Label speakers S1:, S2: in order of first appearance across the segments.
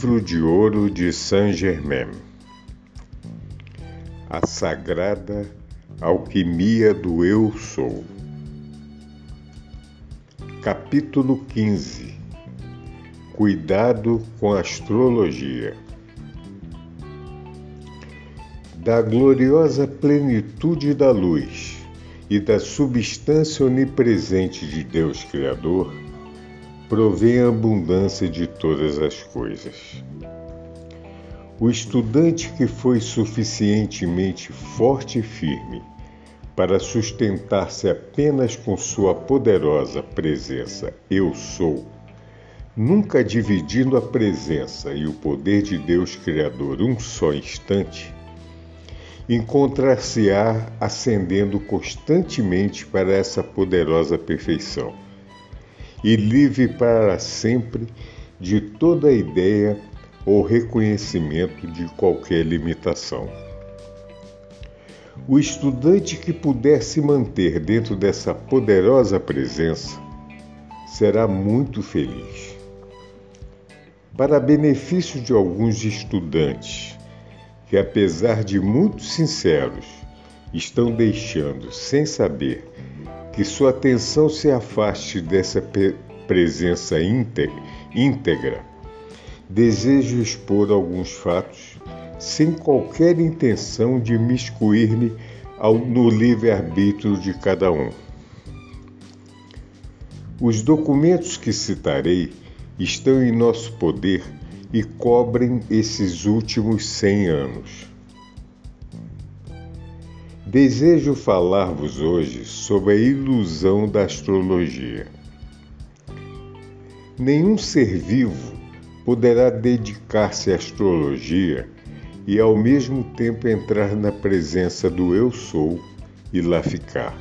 S1: Livro de Ouro de Saint-Germain. A Sagrada Alquimia do Eu Sou. Capítulo 15 Cuidado com a Astrologia. Da gloriosa plenitude da luz e da substância onipresente de Deus Criador, provém a abundância de todas as coisas. O estudante que foi suficientemente forte e firme para sustentar-se apenas com sua poderosa presença Eu Sou, nunca dividindo a presença e o poder de Deus Criador um só instante, encontrar-se-á ascendendo constantemente para essa poderosa perfeição e livre para sempre de toda ideia ou reconhecimento de qualquer limitação. O estudante que puder se manter dentro dessa poderosa presença será muito feliz. Para benefício de alguns estudantes que, apesar de muito sinceros, estão deixando sem saber que sua atenção se afaste dessa presença íntegra, desejo expor alguns fatos sem qualquer intenção de miscuir-me no livre-arbítrio de cada um. Os documentos que citarei estão em nosso poder e cobrem esses últimos cem anos. Desejo falar-vos hoje sobre a ilusão da astrologia. Nenhum ser vivo poderá dedicar-se à astrologia e ao mesmo tempo entrar na presença do Eu Sou e lá ficar.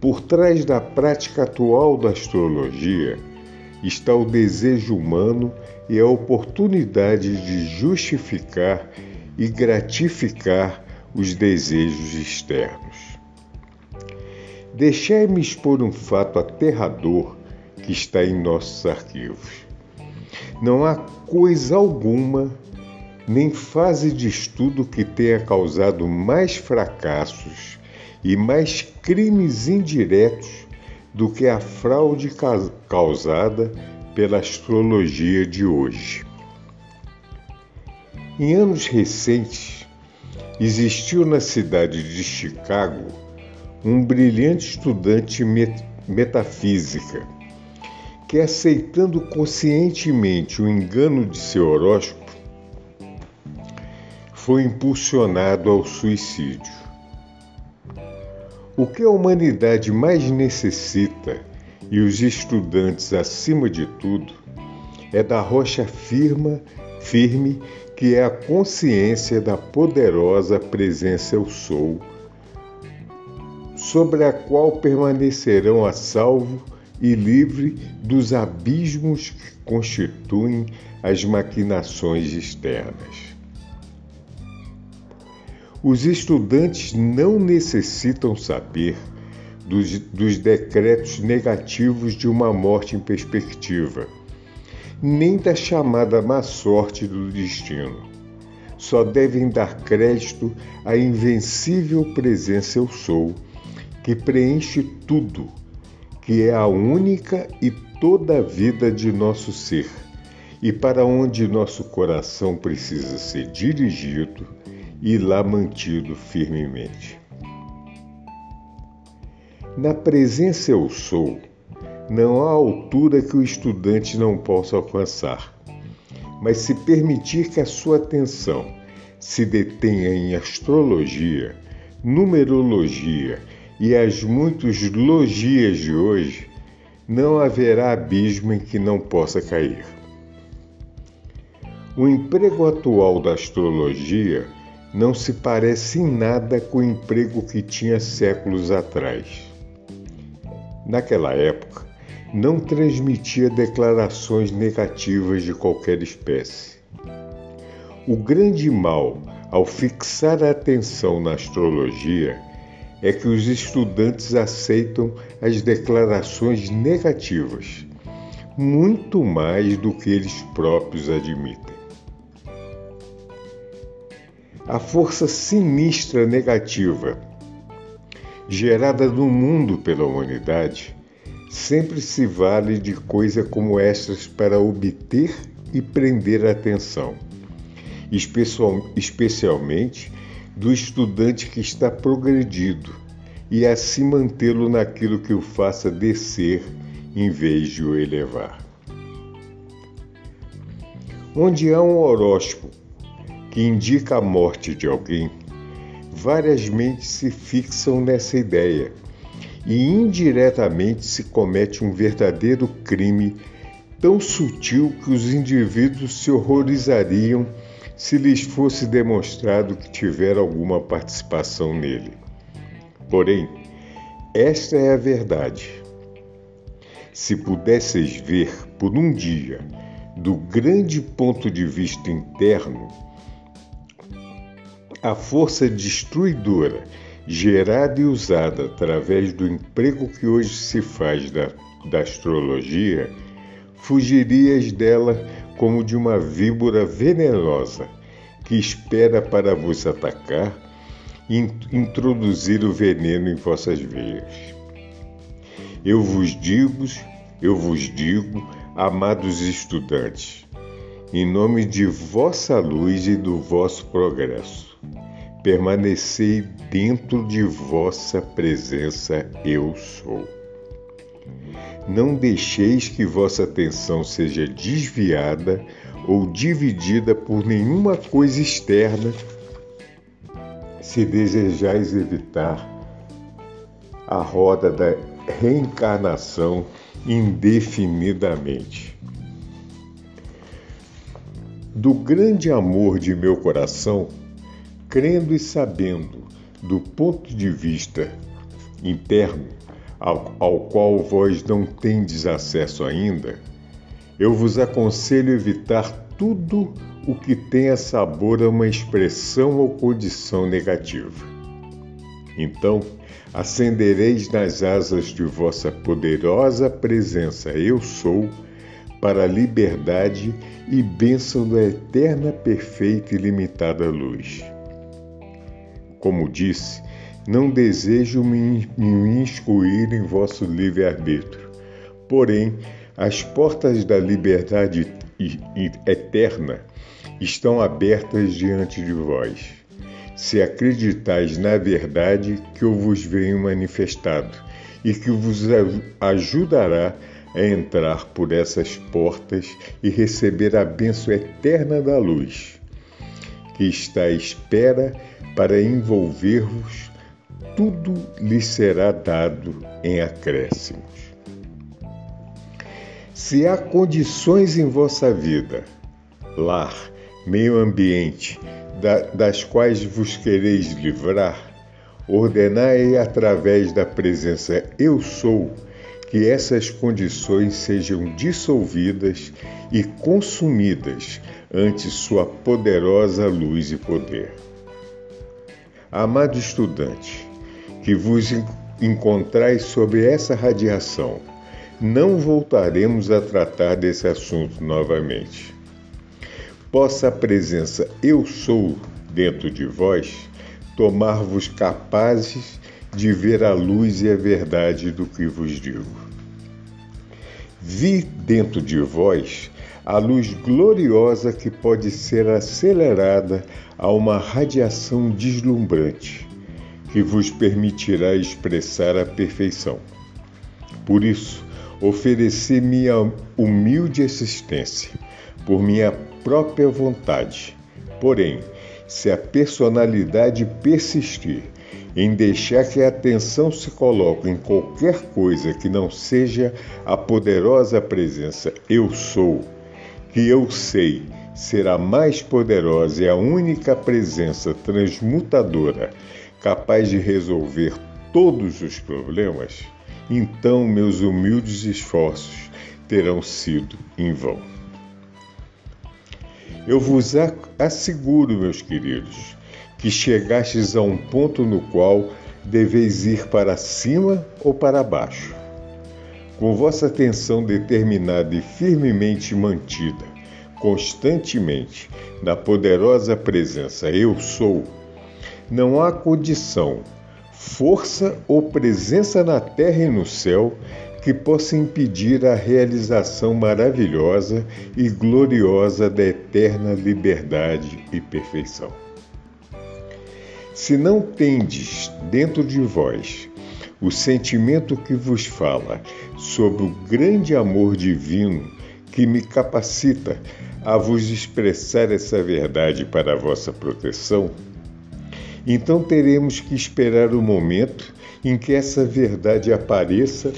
S1: Por trás da prática atual da astrologia está o desejo humano e a oportunidade de justificar e gratificar os desejos externos. Deixai-me expor um fato aterrador que está em nossos arquivos. Não há coisa alguma, nem fase de estudo que tenha causado mais fracassos e mais crimes indiretos do que a fraude causada pela astrologia de hoje. Em anos recentes, Existiu na cidade de Chicago um brilhante estudante met metafísica que, aceitando conscientemente o engano de seu horóscopo, foi impulsionado ao suicídio. O que a humanidade mais necessita, e os estudantes acima de tudo, é da rocha firma, firme que é a consciência da poderosa presença Eu Sou, sobre a qual permanecerão a salvo e livre dos abismos que constituem as maquinações externas. Os estudantes não necessitam saber dos, dos decretos negativos de uma morte em perspectiva nem da chamada má sorte do destino. Só devem dar crédito à invencível presença Eu Sou, que preenche tudo, que é a única e toda a vida de nosso ser, e para onde nosso coração precisa ser dirigido e lá mantido firmemente. Na presença Eu Sou, não há altura que o estudante não possa alcançar. Mas se permitir que a sua atenção se detenha em astrologia, numerologia e as muitas logias de hoje, não haverá abismo em que não possa cair. O emprego atual da astrologia não se parece em nada com o emprego que tinha séculos atrás. Naquela época, não transmitia declarações negativas de qualquer espécie. O grande mal ao fixar a atenção na astrologia é que os estudantes aceitam as declarações negativas muito mais do que eles próprios admitem. A força sinistra negativa gerada no mundo pela humanidade sempre se vale de coisas como estas para obter e prender a atenção, especialmente do estudante que está progredido e assim mantê-lo naquilo que o faça descer em vez de o elevar. Onde há um horóscopo que indica a morte de alguém, várias mentes se fixam nessa ideia e indiretamente se comete um verdadeiro crime tão sutil que os indivíduos se horrorizariam se lhes fosse demonstrado que tiver alguma participação nele. Porém, esta é a verdade. Se pudesseis ver por um dia, do grande ponto de vista interno, a força destruidora gerada e usada através do emprego que hoje se faz da, da astrologia, fugirias dela como de uma víbora venenosa que espera para vos atacar e introduzir o veneno em vossas veias. Eu vos digo, eu vos digo, amados estudantes, em nome de vossa luz e do vosso progresso permanecei dentro de vossa presença, eu sou. Não deixeis que vossa atenção seja desviada ou dividida por nenhuma coisa externa, se desejais evitar a roda da reencarnação indefinidamente. Do grande amor de meu coração, crendo e sabendo, do ponto de vista interno, ao, ao qual vós não tendes acesso ainda, eu vos aconselho evitar tudo o que tenha sabor a uma expressão ou condição negativa. Então, acendereis nas asas de vossa poderosa presença, Eu sou, para a liberdade e bênção da eterna, perfeita e limitada luz. Como disse, não desejo me inscruir em vosso livre-arbítrio. Porém, as portas da liberdade eterna estão abertas diante de vós. Se acreditais na verdade que eu vos venho manifestado e que vos ajudará a entrar por essas portas e receber a bênção eterna da luz, que está à espera para envolver-vos, tudo lhe será dado em acréscimos. Se há condições em vossa vida, lar, meio ambiente, das quais vos quereis livrar, ordenai através da presença Eu Sou que essas condições sejam dissolvidas e consumidas ante Sua poderosa luz e poder. Amado estudante, que vos encontrais sobre essa radiação, não voltaremos a tratar desse assunto novamente. Possa a presença Eu Sou dentro de vós tomar-vos capazes de ver a luz e a verdade do que vos digo. Vi dentro de vós a luz gloriosa que pode ser acelerada a uma radiação deslumbrante, que vos permitirá expressar a perfeição. Por isso, ofereci minha humilde existência, por minha própria vontade. Porém, se a personalidade persistir em deixar que a atenção se coloque em qualquer coisa que não seja a poderosa presença Eu Sou, que eu sei ser a mais poderosa e a única presença transmutadora capaz de resolver todos os problemas, então meus humildes esforços terão sido em vão. Eu vos asseguro, meus queridos, que chegastes a um ponto no qual deveis ir para cima ou para baixo. Com vossa atenção determinada e firmemente mantida, constantemente, na poderosa presença Eu Sou, não há condição, força ou presença na terra e no céu que possa impedir a realização maravilhosa e gloriosa da eterna liberdade e perfeição. Se não tendes dentro de vós o sentimento que vos fala sobre o grande amor divino que me capacita a vos expressar essa verdade para a vossa proteção, então teremos que esperar o momento em que essa verdade apareça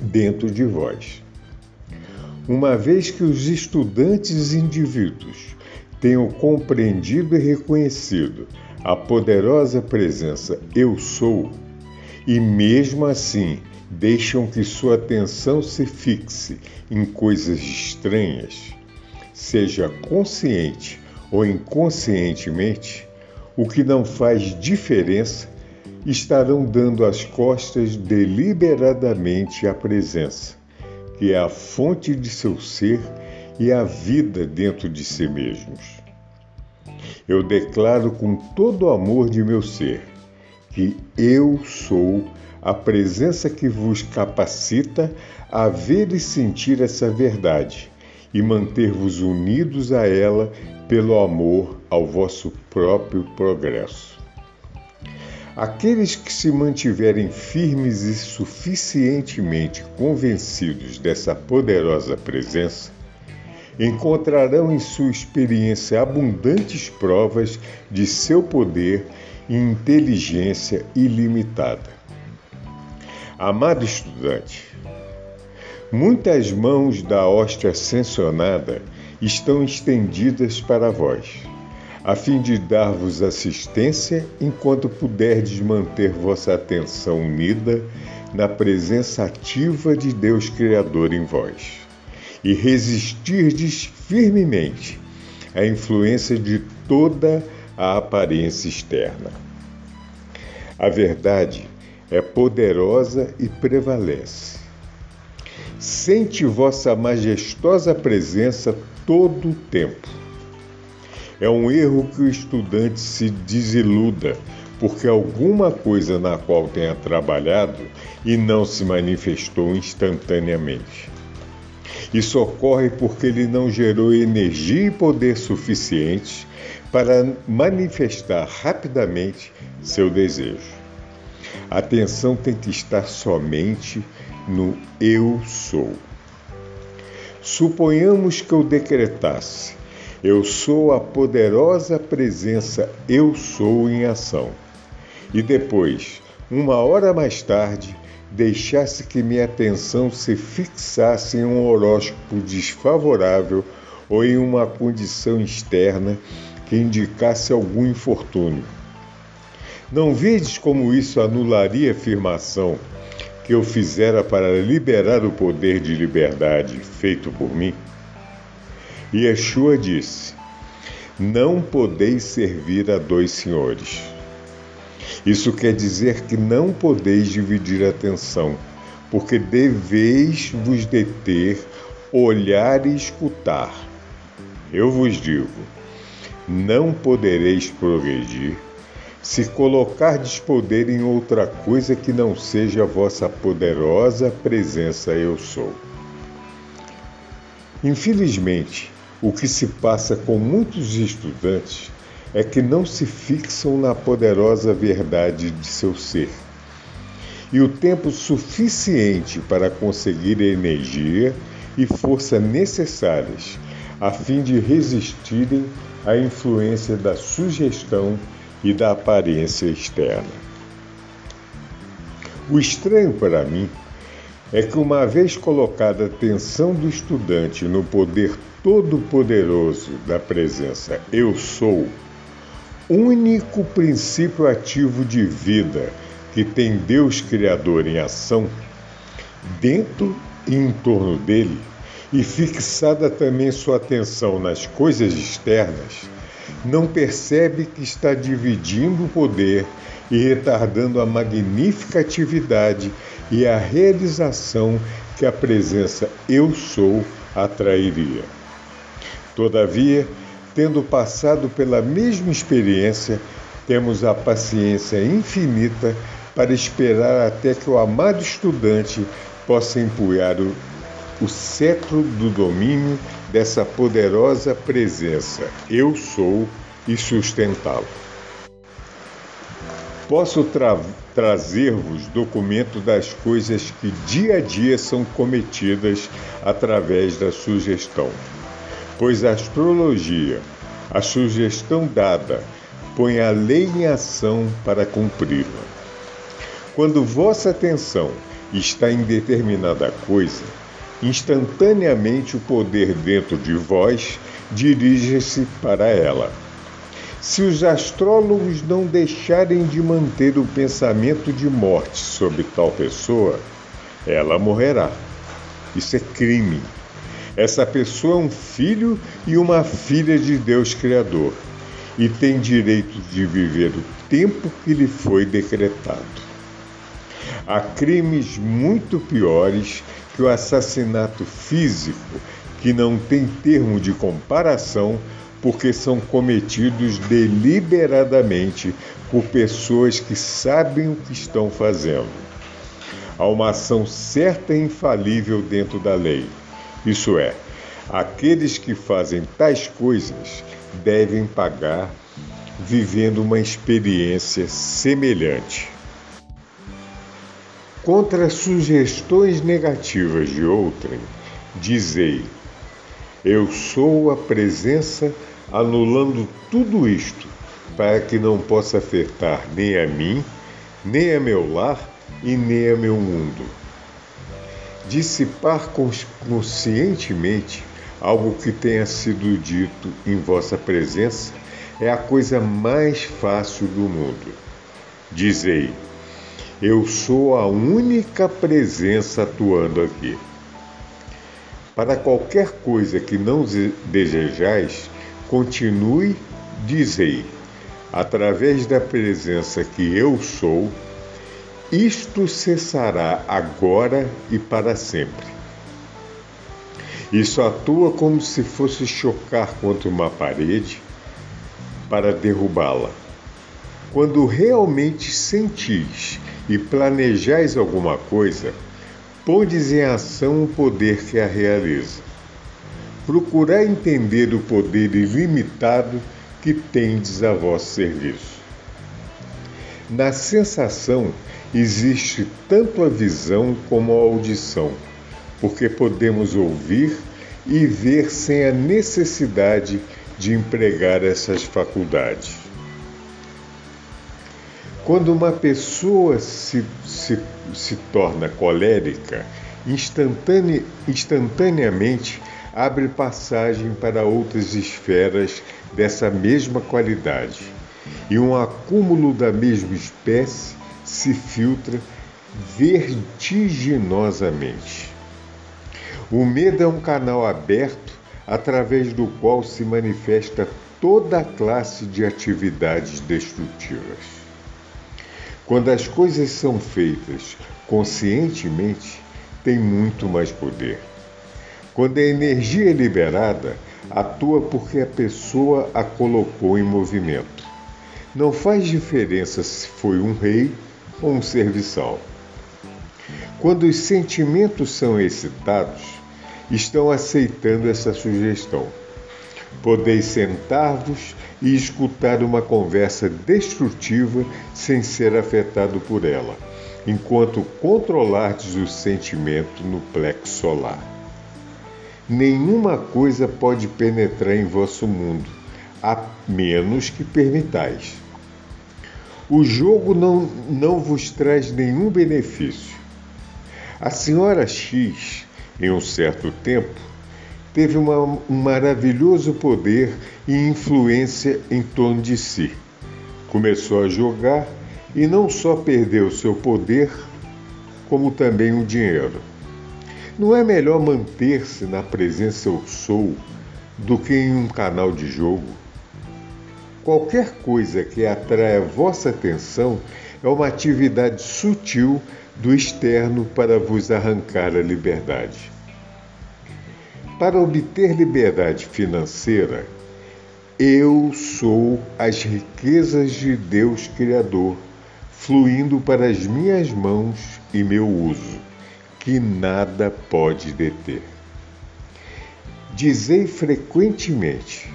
S1: dentro de vós. Uma vez que os estudantes indivíduos tenham compreendido e reconhecido a poderosa presença Eu Sou, e mesmo assim deixam que sua atenção se fixe em coisas estranhas, seja consciente ou inconscientemente, o que não faz diferença, estarão dando as costas deliberadamente à presença, que é a fonte de seu ser e a vida dentro de si mesmos. Eu declaro com todo o amor de meu ser que eu sou a presença que vos capacita a ver e sentir essa verdade e manter-vos unidos a ela pelo amor ao vosso próprio progresso. Aqueles que se mantiverem firmes e suficientemente convencidos dessa poderosa presença encontrarão em sua experiência abundantes provas de seu poder inteligência ilimitada. Amado estudante, muitas mãos da hóstia ascensionada estão estendidas para vós, a fim de dar-vos assistência enquanto puderdes manter vossa atenção unida na presença ativa de Deus Criador em vós e resistirdes firmemente à influência de toda a aparência externa. A verdade é poderosa e prevalece. Sente vossa majestosa presença todo o tempo. É um erro que o estudante se desiluda porque alguma coisa na qual tenha trabalhado e não se manifestou instantaneamente. Isso ocorre porque ele não gerou energia e poder suficientes para manifestar rapidamente seu desejo. A atenção tem que estar somente no eu sou. Suponhamos que eu decretasse: Eu sou a poderosa presença Eu sou em ação. E depois, uma hora mais tarde, deixasse que minha atenção se fixasse em um horóscopo desfavorável ou em uma condição externa que indicasse algum infortúnio. Não vedes como isso anularia a afirmação que eu fizera para liberar o poder de liberdade feito por mim? Yeshua disse: Não podeis servir a dois senhores. Isso quer dizer que não podeis dividir a atenção, porque deveis vos deter, olhar e escutar. Eu vos digo: não podereis progredir se colocardes poder em outra coisa que não seja a vossa poderosa presença eu sou. Infelizmente, o que se passa com muitos estudantes é que não se fixam na poderosa verdade de seu ser. E o tempo suficiente para conseguir a energia e força necessárias a fim de resistirem à influência da sugestão e da aparência externa. O estranho para mim é que, uma vez colocada a atenção do estudante no poder todo-poderoso da presença Eu Sou, único princípio ativo de vida que tem Deus Criador em ação, dentro e em torno dele, e fixada também sua atenção nas coisas externas, não percebe que está dividindo o poder e retardando a magnífica atividade e a realização que a presença Eu Sou atrairia. Todavia, tendo passado pela mesma experiência, temos a paciência infinita para esperar até que o amado estudante possa empunhar o, o cetro do domínio dessa poderosa presença, eu sou, e sustentá-lo. Posso tra trazer-vos documento das coisas que dia a dia são cometidas através da sugestão, pois a astrologia, a sugestão dada, põe a lei em ação para cumpri-la. Quando vossa atenção está em determinada coisa, instantaneamente o poder dentro de vós dirige-se para ela se os astrólogos não deixarem de manter o pensamento de morte sobre tal pessoa, ela morrerá. Isso é crime. Essa pessoa é um filho e uma filha de Deus Criador e tem direito de viver o tempo que lhe foi decretado. Há crimes muito piores que o assassinato físico, que não tem termo de comparação porque são cometidos deliberadamente por pessoas que sabem o que estão fazendo. Há uma ação certa e infalível dentro da lei. Isso é, aqueles que fazem tais coisas devem pagar vivendo uma experiência semelhante. Contra sugestões negativas de outrem, dizei: Eu sou a presença anulando tudo isto, para que não possa afetar nem a mim, nem a meu lar e nem a meu mundo. Dissipar conscientemente algo que tenha sido dito em vossa presença é a coisa mais fácil do mundo. Dizei: Eu sou a única presença atuando aqui. Para qualquer coisa que não desejais, Continue, dizei, através da presença que eu sou, isto cessará agora e para sempre. Isso atua como se fosse chocar contra uma parede para derrubá-la. Quando realmente sentis e planejais alguma coisa, pondes em ação o poder que a realiza procurar entender o poder ilimitado que tendes a vosso serviço. Na sensação existe tanto a visão como a audição, porque podemos ouvir e ver sem a necessidade de empregar essas faculdades. Quando uma pessoa se, se, se torna colérica, instantane, instantaneamente abre passagem para outras esferas dessa mesma qualidade, e um acúmulo da mesma espécie se filtra vertiginosamente. O medo é um canal aberto através do qual se manifesta toda a classe de atividades destrutivas. Quando as coisas são feitas conscientemente, tem muito mais poder. Quando a energia é liberada, atua porque a pessoa a colocou em movimento. Não faz diferença se foi um rei ou um serviçal. Quando os sentimentos são excitados, estão aceitando essa sugestão. Podeis sentar-vos e escutar uma conversa destrutiva sem ser afetado por ela, enquanto controlardes o sentimento no plexo solar nenhuma coisa pode penetrar em vosso mundo, a menos que permitais. O jogo não, não vos traz nenhum benefício. A senhora X, em um certo tempo, teve uma, um maravilhoso poder e influência em torno de si. Começou a jogar e não só perdeu seu poder, como também o dinheiro. Não é melhor manter-se na presença eu sou do que em um canal de jogo? Qualquer coisa que atraia vossa atenção é uma atividade sutil do externo para vos arrancar a liberdade. Para obter liberdade financeira, eu sou as riquezas de Deus Criador, fluindo para as minhas mãos e meu uso, que nada pode deter. Dizei frequentemente: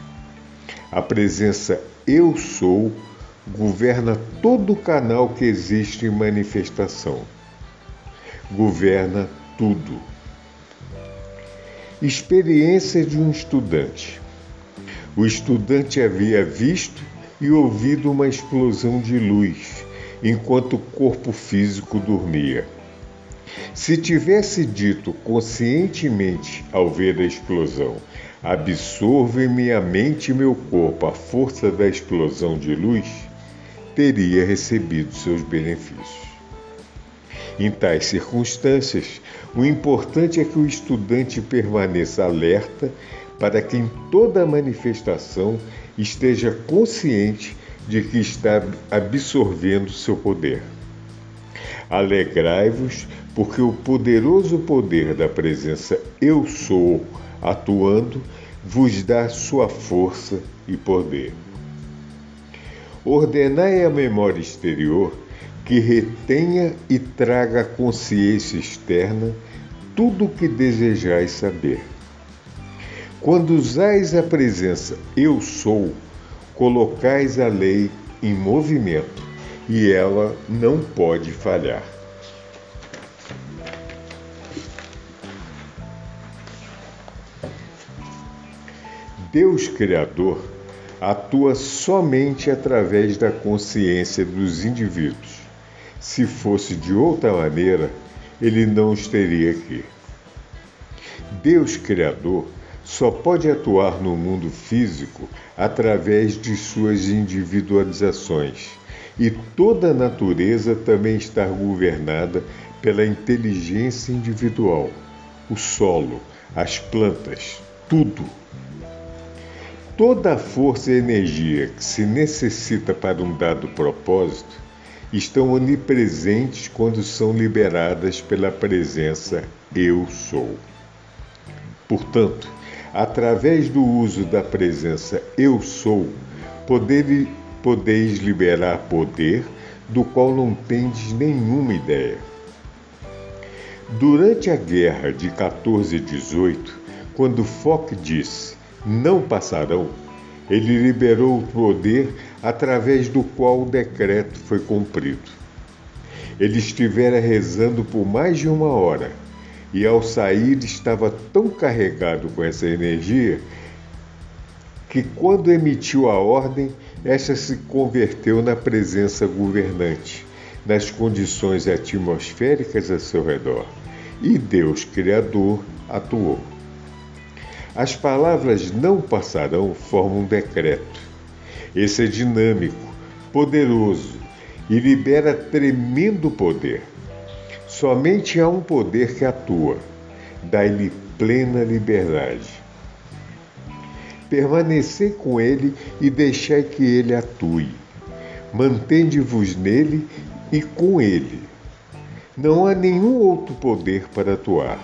S1: a presença Eu Sou governa todo o canal que existe em manifestação. Governa tudo. Experiência de um estudante. O estudante havia visto e ouvido uma explosão de luz enquanto o corpo físico dormia. Se tivesse dito conscientemente ao ver a explosão, absorve minha mente e meu corpo a força da explosão de luz, teria recebido seus benefícios. Em tais circunstâncias, o importante é que o estudante permaneça alerta para que em toda manifestação esteja consciente de que está absorvendo seu poder. Alegrai-vos, porque o poderoso poder da presença Eu Sou atuando vos dá sua força e poder. Ordenai a memória exterior que retenha e traga à consciência externa tudo o que desejais saber. Quando usais a presença Eu Sou, colocais a lei em movimento e ela não pode falhar. Deus Criador atua somente através da consciência dos indivíduos. Se fosse de outra maneira, ele não estaria aqui. Deus Criador só pode atuar no mundo físico através de suas individualizações, e toda a natureza também está governada pela inteligência individual. O solo, as plantas, tudo. Toda a força e energia que se necessita para um dado propósito estão onipresentes quando são liberadas pela presença Eu Sou. Portanto, através do uso da presença Eu Sou, poder, podeis liberar poder do qual não tendes nenhuma ideia. Durante a guerra de 14 e 18, quando Foch disse não passarão, ele liberou o poder através do qual o decreto foi cumprido. Ele estivera rezando por mais de uma hora e, ao sair, estava tão carregado com essa energia que, quando emitiu a ordem, esta se converteu na presença governante, nas condições atmosféricas a seu redor, e Deus Criador atuou. As palavras não passarão formam um decreto. Esse é dinâmico, poderoso e libera tremendo poder. Somente há um poder que atua, dá-lhe plena liberdade. Permanecei com ele e deixai que ele atue. Mantende-vos nele e com ele. Não há nenhum outro poder para atuar.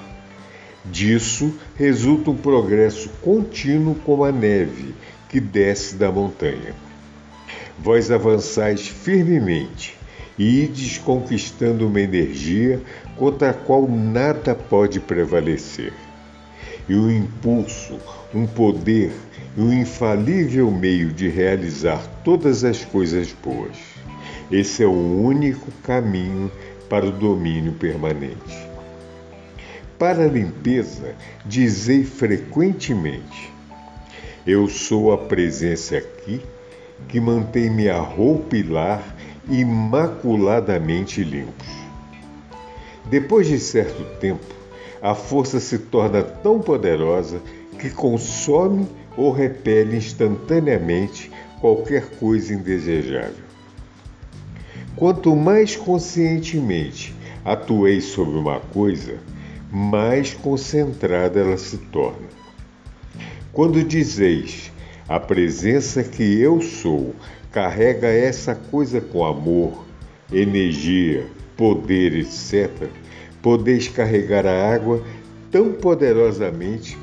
S1: Disso resulta um progresso contínuo como a neve que desce da montanha. Vós avançais firmemente e ides conquistando uma energia contra a qual nada pode prevalecer. E o um impulso, um poder e um infalível meio de realizar todas as coisas boas. Esse é o único caminho para o domínio permanente. Para a limpeza, dizei frequentemente: Eu sou a presença aqui que mantém minha roupa e lar imaculadamente limpos. Depois de certo tempo, a força se torna tão poderosa que consome ou repele instantaneamente qualquer coisa indesejável. Quanto mais conscientemente atuei sobre uma coisa, mais concentrada ela se torna. Quando dizeis a presença que eu sou carrega essa coisa com amor, energia, poder, etc., podeis carregar a água tão poderosamente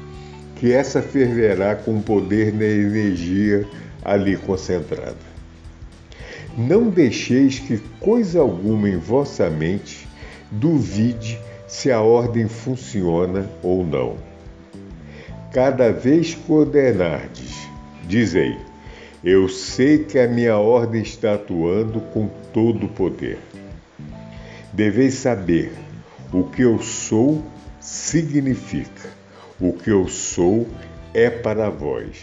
S1: que essa ferverá com poder na energia ali concentrada. Não deixeis que coisa alguma em vossa mente duvide se a ordem funciona ou não. Cada vez que ordenardes, dizei: Eu sei que a minha ordem está atuando com todo o poder. Deveis saber o que eu sou significa. O que eu sou é para vós.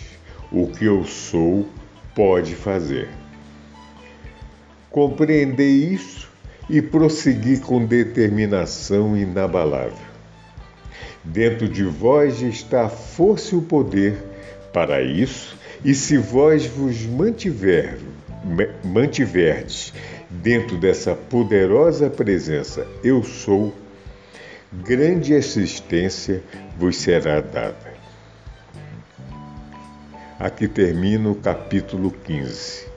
S1: O que eu sou pode fazer. Compreendei isso e prossegui com determinação inabalável. Dentro de vós está a força e o poder para isso, e se vós vos mantiver, mantiverdes dentro dessa poderosa presença, eu sou, grande assistência vos será dada. Aqui termina o capítulo 15.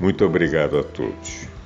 S1: Muito obrigado a todos.